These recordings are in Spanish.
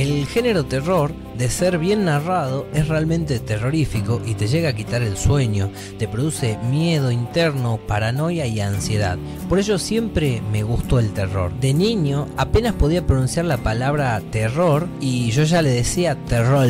El género terror, de ser bien narrado, es realmente terrorífico y te llega a quitar el sueño, te produce miedo interno, paranoia y ansiedad. Por ello siempre me gustó el terror. De niño apenas podía pronunciar la palabra terror y yo ya le decía terror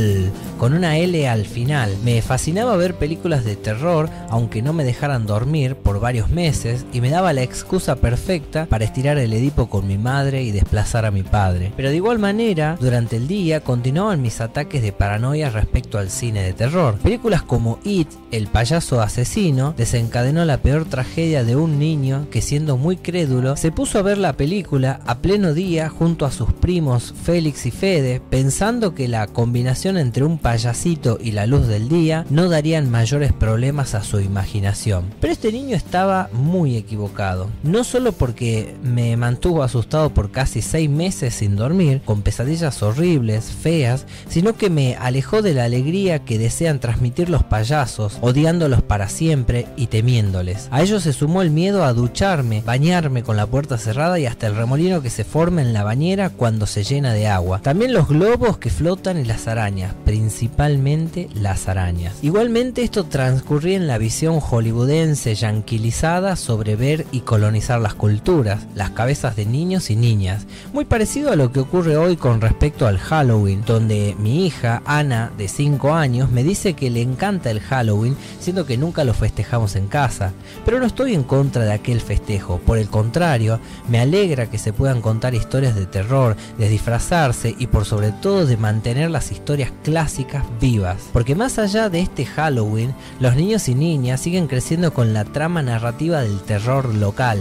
con una L al final. Me fascinaba ver películas de terror, aunque no me dejaran dormir por varios meses y me daba la excusa perfecta para estirar el Edipo con mi madre y desplazar a mi padre. Pero de igual manera, durante el día continuaban mis ataques de paranoia respecto al cine de terror. Películas como It, el payaso asesino, desencadenó la peor tragedia de un niño que siendo muy crédulo se puso a ver la película a pleno día junto a sus primos Félix y Fede, pensando que la combinación entre un payasito y la luz del día no darían mayores problemas a su imaginación. Pero este niño estaba muy equivocado, no solo porque me mantuvo asustado por casi seis meses sin dormir, con pesadillas horribles, feas, sino que me alejó de la alegría que desean transmitir los payasos, odiándolos para siempre y temiéndoles. A ello se sumó el miedo a ducharme, bañarme con la puerta cerrada y hasta el remolino que se forma en la bañera cuando se llena de agua. También los globos que flotan y las arañas, principalmente las arañas. Igualmente esto transcurría en la visión hollywoodense yanquilizada sobre ver y colonizar las culturas, las cabezas de niños y niñas, muy parecido a lo que ocurre hoy con respecto al Halloween, donde mi hija, Ana, de 5 años, me dice que le encanta el Halloween, siendo que nunca lo festejamos en casa. Pero no estoy en contra de aquel festejo, por el contrario, me alegra que se puedan contar historias de terror, de disfrazarse y por sobre todo de mantener las historias clásicas vivas. Porque más allá de este Halloween, los niños y niñas siguen creciendo con la trama narrativa del terror local.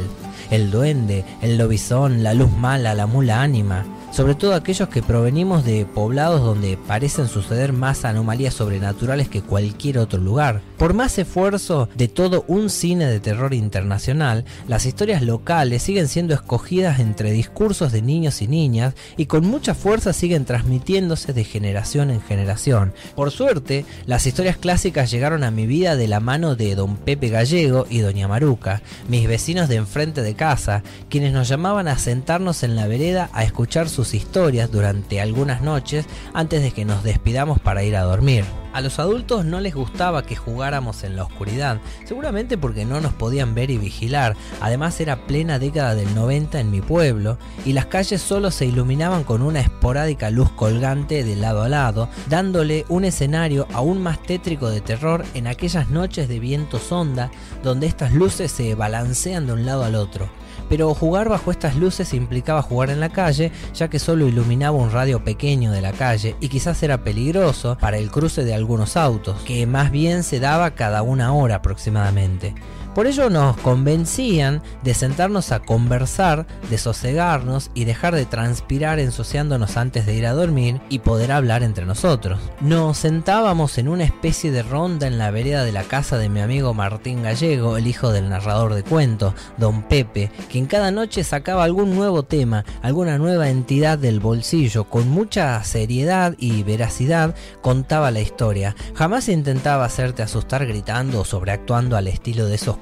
El duende, el lobizón, la luz mala, la mula ánima sobre todo aquellos que provenimos de poblados donde parecen suceder más anomalías sobrenaturales que cualquier otro lugar. Por más esfuerzo de todo un cine de terror internacional, las historias locales siguen siendo escogidas entre discursos de niños y niñas y con mucha fuerza siguen transmitiéndose de generación en generación. Por suerte, las historias clásicas llegaron a mi vida de la mano de don Pepe Gallego y doña Maruca, mis vecinos de enfrente de casa, quienes nos llamaban a sentarnos en la vereda a escuchar sus historias durante algunas noches antes de que nos despidamos para ir a dormir. A los adultos no les gustaba que jugáramos en la oscuridad, seguramente porque no nos podían ver y vigilar. Además era plena década del 90 en mi pueblo y las calles solo se iluminaban con una esporádica luz colgante de lado a lado, dándole un escenario aún más tétrico de terror en aquellas noches de viento sonda donde estas luces se balancean de un lado al otro pero jugar bajo estas luces implicaba jugar en la calle, ya que solo iluminaba un radio pequeño de la calle y quizás era peligroso para el cruce de algunos autos, que más bien se daba cada una hora aproximadamente. Por ello nos convencían de sentarnos a conversar, de sosegarnos y dejar de transpirar ensuciándonos antes de ir a dormir y poder hablar entre nosotros. Nos sentábamos en una especie de ronda en la vereda de la casa de mi amigo Martín Gallego, el hijo del narrador de cuentos, don Pepe, quien cada noche sacaba algún nuevo tema, alguna nueva entidad del bolsillo, con mucha seriedad y veracidad contaba la historia. Jamás intentaba hacerte asustar gritando o sobreactuando al estilo de esos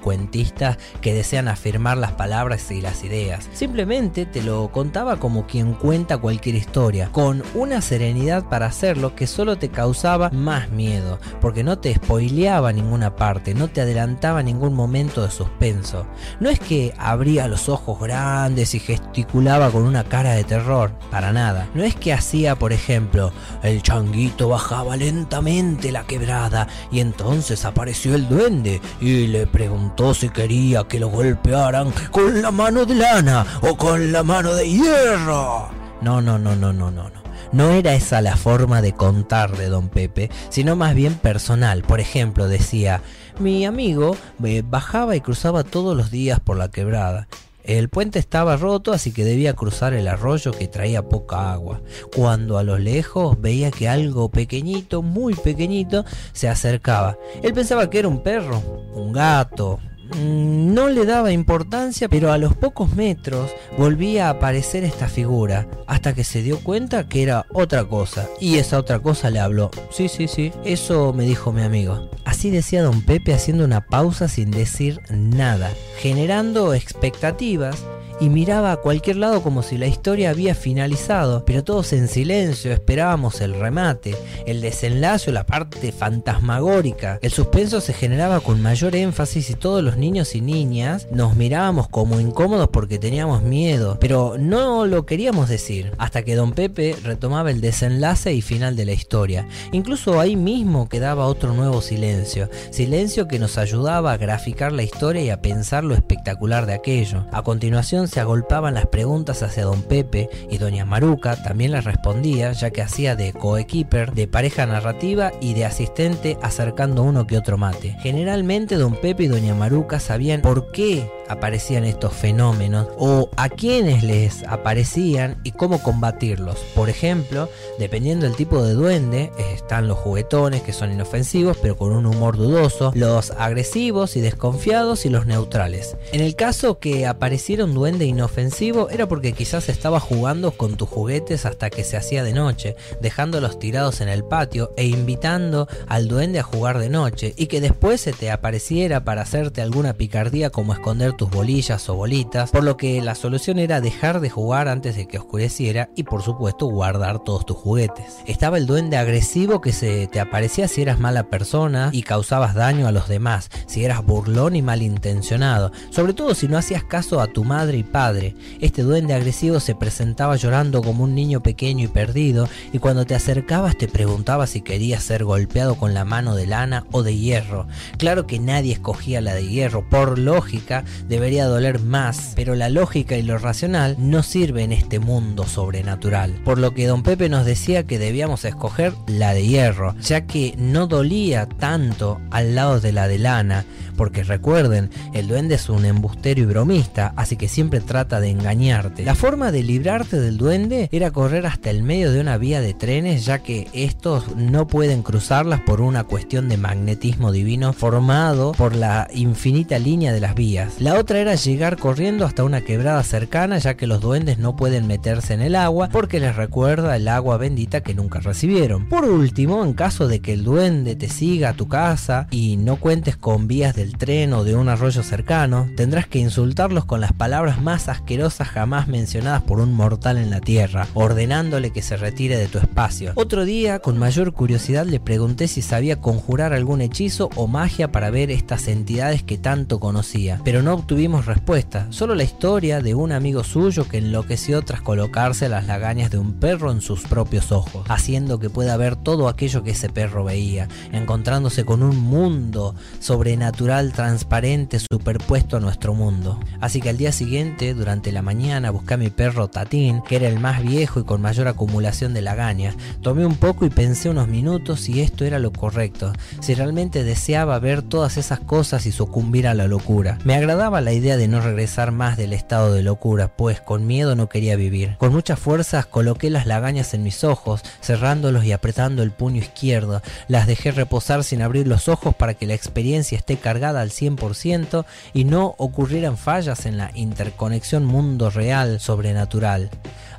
que desean afirmar las palabras y las ideas. Simplemente te lo contaba como quien cuenta cualquier historia, con una serenidad para hacerlo que solo te causaba más miedo, porque no te spoileaba ninguna parte, no te adelantaba ningún momento de suspenso. No es que abría los ojos grandes y gesticulaba con una cara de terror, para nada. No es que hacía, por ejemplo, el changuito bajaba lentamente la quebrada y entonces apareció el duende y le preguntó si quería que lo golpearan con la mano de lana o con la mano de hierro. No, no, no, no, no, no, no. No era esa la forma de contar de don Pepe, sino más bien personal. Por ejemplo, decía, mi amigo eh, bajaba y cruzaba todos los días por la quebrada. El puente estaba roto, así que debía cruzar el arroyo que traía poca agua. Cuando a lo lejos veía que algo pequeñito, muy pequeñito, se acercaba. Él pensaba que era un perro, un gato, no le daba importancia, pero a los pocos metros volvía a aparecer esta figura, hasta que se dio cuenta que era otra cosa, y esa otra cosa le habló. Sí, sí, sí, eso me dijo mi amigo. Así decía don Pepe haciendo una pausa sin decir nada, generando expectativas y miraba a cualquier lado como si la historia había finalizado, pero todos en silencio esperábamos el remate, el desenlace o la parte fantasmagórica. El suspenso se generaba con mayor énfasis y todos los niños y niñas nos mirábamos como incómodos porque teníamos miedo, pero no lo queríamos decir, hasta que don Pepe retomaba el desenlace y final de la historia. Incluso ahí mismo quedaba otro nuevo silencio, silencio que nos ayudaba a graficar la historia y a pensar lo espectacular de aquello. A continuación se agolpaban las preguntas hacia don Pepe y doña Maruca también les respondía, ya que hacía de coequiper, de pareja narrativa y de asistente acercando uno que otro mate. Generalmente don Pepe y doña Maruca sabían por qué aparecían estos fenómenos o a quiénes les aparecían y cómo combatirlos. Por ejemplo, dependiendo del tipo de duende, están los juguetones que son inofensivos pero con un humor dudoso, los agresivos y desconfiados y los neutrales. En el caso que apareciera un inofensivo era porque quizás estaba jugando con tus juguetes hasta que se hacía de noche, dejándolos tirados en el patio e invitando al duende a jugar de noche y que después se te apareciera para hacerte alguna picardía como esconder tus bolillas o bolitas, por lo que la solución era dejar de jugar antes de que oscureciera y por supuesto guardar todos tus juguetes. Estaba el duende agresivo que se te aparecía si eras mala persona y causabas daño a los demás, si eras burlón y malintencionado, sobre todo si no hacías caso a tu madre y padre. Este duende agresivo se presentaba llorando como un niño pequeño y perdido y cuando te acercabas te preguntaba si querías ser golpeado con la mano de lana o de hierro. Claro que nadie escogía la de hierro, por lógica debería doler más, pero la lógica y lo racional no sirve en este mundo sobrenatural. Por lo que don Pepe nos decía que debíamos escoger la de hierro, ya que no dolía tanto al lado de la de lana, porque recuerden, el duende es un embustero y bromista, así que siempre trata de engañarte. La forma de librarte del duende era correr hasta el medio de una vía de trenes, ya que estos no pueden cruzarlas por una cuestión de magnetismo divino formado por la infinita línea de las vías. La otra era llegar corriendo hasta una quebrada cercana, ya que los duendes no pueden meterse en el agua porque les recuerda el agua bendita que nunca recibieron. Por último, en caso de que el duende te siga a tu casa y no cuentes con vías de tren o de un arroyo cercano, tendrás que insultarlos con las palabras más asquerosas jamás mencionadas por un mortal en la tierra, ordenándole que se retire de tu espacio. Otro día, con mayor curiosidad, le pregunté si sabía conjurar algún hechizo o magia para ver estas entidades que tanto conocía, pero no obtuvimos respuesta, solo la historia de un amigo suyo que enloqueció tras colocarse las lagañas de un perro en sus propios ojos, haciendo que pueda ver todo aquello que ese perro veía, encontrándose con un mundo sobrenatural transparente superpuesto a nuestro mundo. Así que al día siguiente, durante la mañana, busqué a mi perro Tatín, que era el más viejo y con mayor acumulación de lagañas. Tomé un poco y pensé unos minutos si esto era lo correcto, si realmente deseaba ver todas esas cosas y sucumbir a la locura. Me agradaba la idea de no regresar más del estado de locura, pues con miedo no quería vivir. Con muchas fuerzas coloqué las lagañas en mis ojos, cerrándolos y apretando el puño izquierdo. Las dejé reposar sin abrir los ojos para que la experiencia esté cargada al 100% y no ocurrieran fallas en la interconexión mundo real sobrenatural.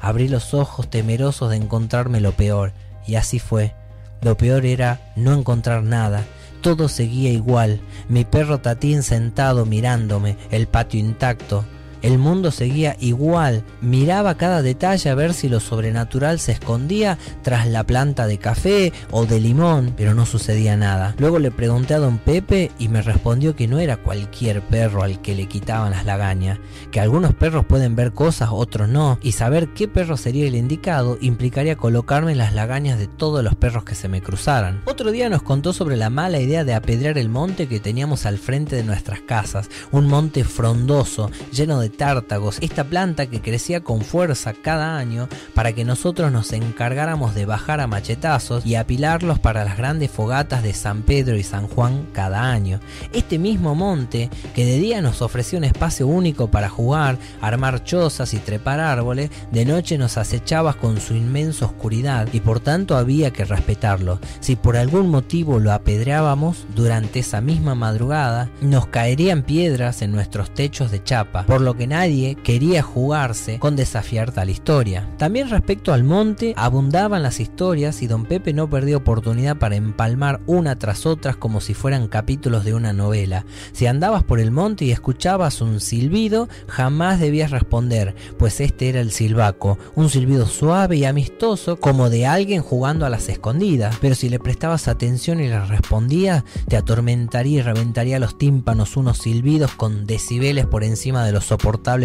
Abrí los ojos temerosos de encontrarme lo peor, y así fue. Lo peor era no encontrar nada. Todo seguía igual, mi perro Tatín sentado mirándome, el patio intacto, el mundo seguía igual, miraba cada detalle a ver si lo sobrenatural se escondía tras la planta de café o de limón, pero no sucedía nada. Luego le pregunté a don Pepe y me respondió que no era cualquier perro al que le quitaban las lagañas, que algunos perros pueden ver cosas, otros no, y saber qué perro sería el indicado implicaría colocarme las lagañas de todos los perros que se me cruzaran. Otro día nos contó sobre la mala idea de apedrear el monte que teníamos al frente de nuestras casas, un monte frondoso, lleno de tártagos, esta planta que crecía con fuerza cada año para que nosotros nos encargáramos de bajar a machetazos y apilarlos para las grandes fogatas de San Pedro y San Juan cada año. Este mismo monte que de día nos ofrecía un espacio único para jugar, armar chozas y trepar árboles, de noche nos acechaba con su inmensa oscuridad y por tanto había que respetarlo. Si por algún motivo lo apedreábamos durante esa misma madrugada, nos caerían piedras en nuestros techos de chapa, por lo que nadie quería jugarse con desafiar tal historia. También respecto al monte, abundaban las historias y don Pepe no perdió oportunidad para empalmar una tras otra como si fueran capítulos de una novela. Si andabas por el monte y escuchabas un silbido, jamás debías responder, pues este era el silbaco, un silbido suave y amistoso como de alguien jugando a las escondidas. Pero si le prestabas atención y le respondías, te atormentaría y reventaría los tímpanos unos silbidos con decibeles por encima de lo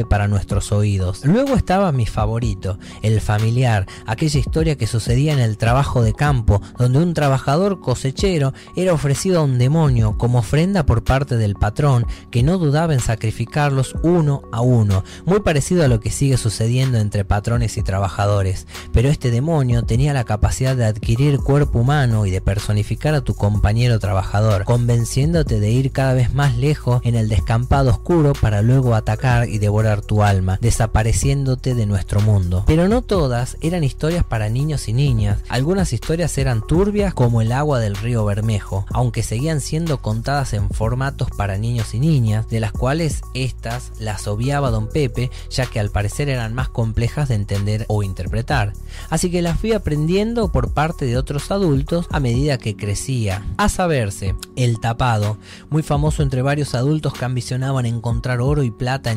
para nuestros oídos. Luego estaba mi favorito, el familiar, aquella historia que sucedía en el trabajo de campo, donde un trabajador cosechero era ofrecido a un demonio como ofrenda por parte del patrón, que no dudaba en sacrificarlos uno a uno, muy parecido a lo que sigue sucediendo entre patrones y trabajadores. Pero este demonio tenía la capacidad de adquirir cuerpo humano y de personificar a tu compañero trabajador, convenciéndote de ir cada vez más lejos en el descampado oscuro para luego atacar y devorar tu alma, desapareciéndote de nuestro mundo. Pero no todas eran historias para niños y niñas, algunas historias eran turbias como el agua del río Bermejo, aunque seguían siendo contadas en formatos para niños y niñas, de las cuales estas las obviaba don Pepe, ya que al parecer eran más complejas de entender o interpretar. Así que las fui aprendiendo por parte de otros adultos a medida que crecía. A saberse, el tapado, muy famoso entre varios adultos que ambicionaban encontrar oro y plata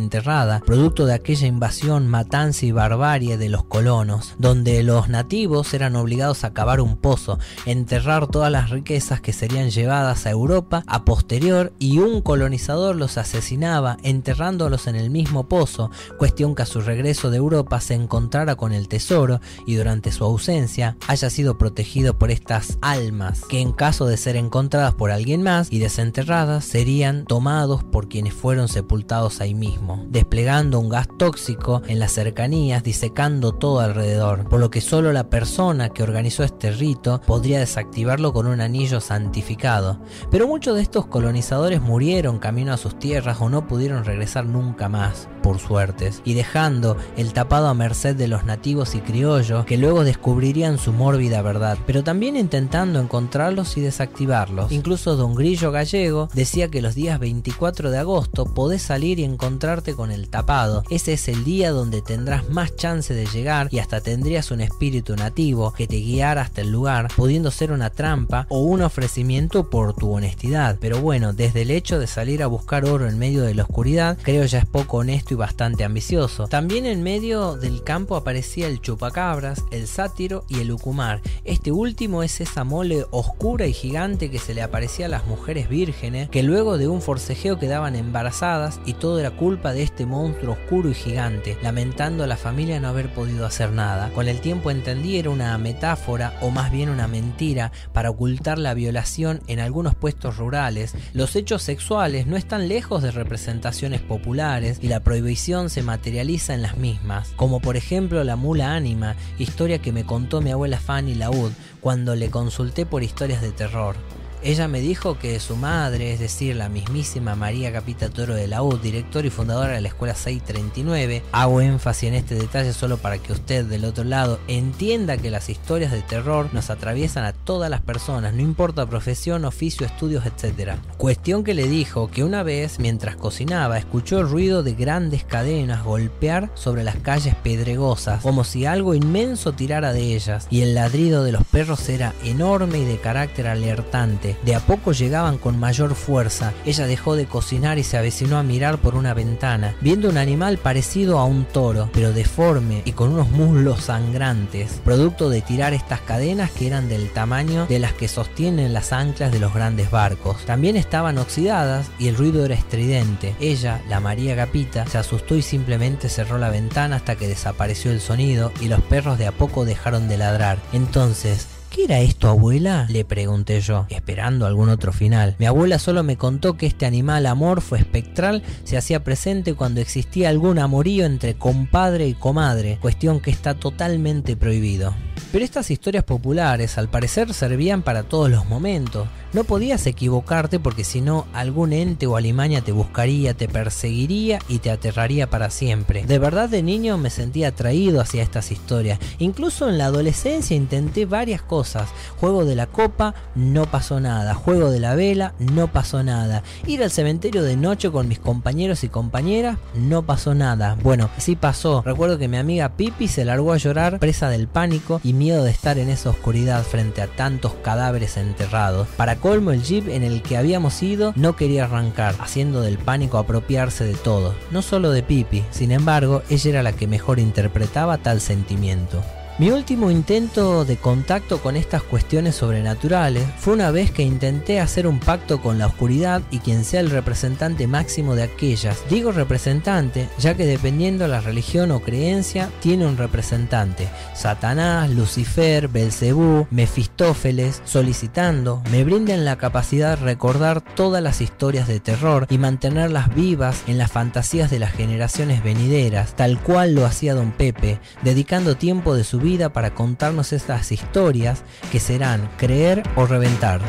producto de aquella invasión, matanza y barbarie de los colonos, donde los nativos eran obligados a cavar un pozo, enterrar todas las riquezas que serían llevadas a Europa a posterior y un colonizador los asesinaba enterrándolos en el mismo pozo, cuestión que a su regreso de Europa se encontrara con el tesoro y durante su ausencia haya sido protegido por estas almas que en caso de ser encontradas por alguien más y desenterradas serían tomados por quienes fueron sepultados ahí mismo, desplegando un gas tóxico en las cercanías disecando todo alrededor, por lo que solo la persona que organizó este rito podría desactivarlo con un anillo santificado. Pero muchos de estos colonizadores murieron camino a sus tierras o no pudieron regresar nunca más, por suertes, y dejando el tapado a merced de los nativos y criollos que luego descubrirían su mórbida verdad, pero también intentando encontrarlos y desactivarlos. Incluso don Grillo Gallego decía que los días 24 de agosto podés salir y encontrarte con el tapado. Ese es el día donde tendrás más chance de llegar y hasta tendrías un espíritu nativo que te guiara hasta el lugar, pudiendo ser una trampa o un ofrecimiento por tu honestidad. Pero bueno, desde el hecho de salir a buscar oro en medio de la oscuridad, creo ya es poco honesto y bastante ambicioso. También en medio del campo aparecía el chupacabras, el sátiro y el ucumar. Este último es esa mole oscura y gigante que se le aparecía a las mujeres vírgenes, que luego de un forcejeo quedaban embarazadas y todo era culpa de este monstruo oscuro y gigante, lamentando a la familia no haber podido hacer nada. Con el tiempo entendí era una metáfora o más bien una mentira para ocultar la violación en algunos puestos rurales. Los hechos sexuales no están lejos de representaciones populares y la prohibición se materializa en las mismas, como por ejemplo la mula ánima, historia que me contó mi abuela Fanny Laud cuando le consulté por historias de terror. Ella me dijo que su madre, es decir, la mismísima María Capita Toro de la U, director y fundadora de la Escuela 639, hago énfasis en este detalle solo para que usted del otro lado entienda que las historias de terror nos atraviesan a todas las personas, no importa profesión, oficio, estudios, etc. Cuestión que le dijo que una vez, mientras cocinaba, escuchó el ruido de grandes cadenas golpear sobre las calles pedregosas, como si algo inmenso tirara de ellas, y el ladrido de los perros era enorme y de carácter alertante. De a poco llegaban con mayor fuerza. Ella dejó de cocinar y se avecinó a mirar por una ventana, viendo un animal parecido a un toro, pero deforme y con unos muslos sangrantes, producto de tirar estas cadenas que eran del tamaño de las que sostienen las anclas de los grandes barcos. También estaban oxidadas y el ruido era estridente. Ella, la María Capita, se asustó y simplemente cerró la ventana hasta que desapareció el sonido y los perros de a poco dejaron de ladrar. Entonces, ¿Qué era esto, abuela? Le pregunté yo, esperando algún otro final. Mi abuela solo me contó que este animal amorfo espectral se hacía presente cuando existía algún amorío entre compadre y comadre, cuestión que está totalmente prohibido. Pero estas historias populares al parecer servían para todos los momentos. No podías equivocarte porque si no algún ente o alimaña te buscaría, te perseguiría y te aterraría para siempre. De verdad de niño me sentía atraído hacia estas historias. Incluso en la adolescencia intenté varias cosas. Juego de la copa, no pasó nada. Juego de la vela, no pasó nada. Ir al cementerio de noche con mis compañeros y compañeras, no pasó nada. Bueno, sí pasó. Recuerdo que mi amiga Pipi se largó a llorar presa del pánico y miedo de estar en esa oscuridad frente a tantos cadáveres enterrados. Para colmo el jeep en el que habíamos ido no quería arrancar, haciendo del pánico apropiarse de todo, no solo de Pipi, sin embargo, ella era la que mejor interpretaba tal sentimiento. Mi último intento de contacto con estas cuestiones sobrenaturales fue una vez que intenté hacer un pacto con la oscuridad y quien sea el representante máximo de aquellas. Digo representante, ya que dependiendo la religión o creencia, tiene un representante. Satanás, Lucifer, Belcebú, Mefistófeles, solicitando, me brinden la capacidad de recordar todas las historias de terror y mantenerlas vivas en las fantasías de las generaciones venideras, tal cual lo hacía don Pepe, dedicando tiempo de su vida para contarnos estas historias que serán creer o reventar.